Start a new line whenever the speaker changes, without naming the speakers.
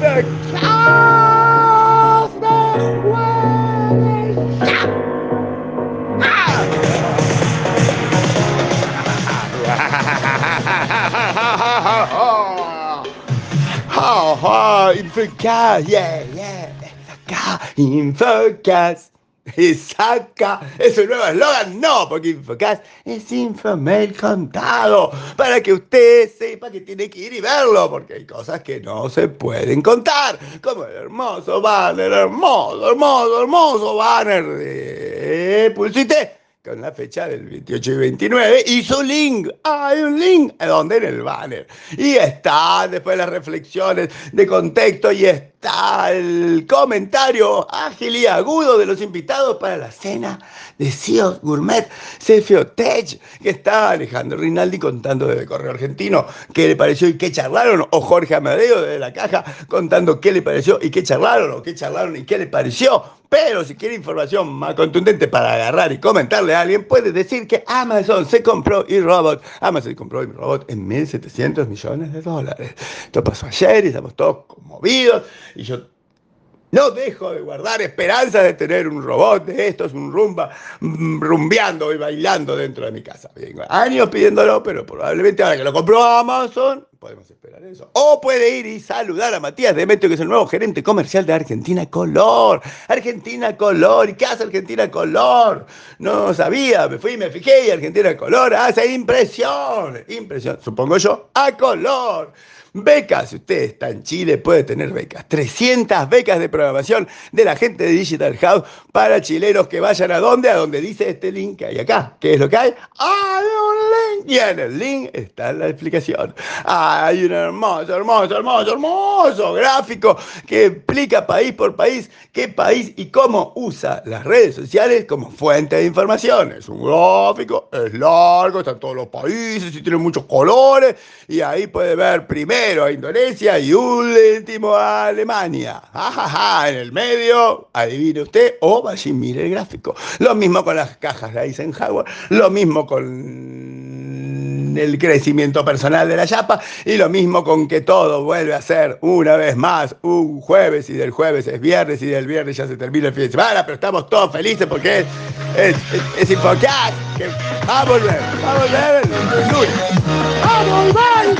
the cows the ah! oh, oh, in the car, yeah, yeah, in the car, in the. Y saca ese nuevo eslogan, no, porque Infocast es Infomail contado, para que usted sepa que tiene que ir y verlo, porque hay cosas que no se pueden contar, como el hermoso banner, hermoso, hermoso, hermoso banner de Pulsite con la fecha del 28 y 29 y su link. Hay un link donde en el banner. Y está después las reflexiones de contexto y está el comentario ágil y agudo de los invitados para la cena de CIOs Gourmet Cefio Tech, que está Alejandro Rinaldi contando desde Correo Argentino qué le pareció y qué charlaron, o Jorge Amadeo desde la caja contando qué le pareció y qué charlaron, o qué charlaron y qué le pareció. Pero si quiere información más contundente para agarrar y comentarle a alguien, puede decir que Amazon se compró robot Amazon compró robot en 1.700 millones de dólares. Esto pasó ayer y estamos todos conmovidos. Y yo no dejo de guardar esperanza de tener un robot de estos, un rumba, mm, rumbeando y bailando dentro de mi casa. Vengo años pidiéndolo, pero probablemente ahora que lo compró Amazon, podemos esperar eso. O puede ir y saludar a Matías Demetrio, que es el nuevo gerente comercial de Argentina Color. Argentina Color. ¿Y qué hace Argentina Color? No sabía, me fui, me fijé y Argentina Color hace impresión. Impresión, supongo yo, a color. Becas, si usted está en Chile, puede tener becas. 300 becas de programación de la gente de Digital House para chilenos que vayan a donde, a donde dice este link que hay acá. ¿Qué es lo que hay? Hay un link. Y en el link está la explicación. Hay un hermoso, hermoso, hermoso, hermoso gráfico que explica país por país qué país y cómo usa las redes sociales como fuente de información. Es un gráfico, es largo, están todos los países y tiene muchos colores. Y ahí puede ver primero a Indonesia y último a Alemania. en el medio, adivine usted, o vaya y mire el gráfico. Lo mismo con las cajas de Eisenhower, lo mismo con el crecimiento personal de la Yapa y lo mismo con que todo vuelve a ser una vez más un jueves y del jueves es viernes y del viernes ya se termina el fin de semana, pero estamos todos felices porque es, es, es, es que va a volver, va a volver el lunes. ¡Va a volver,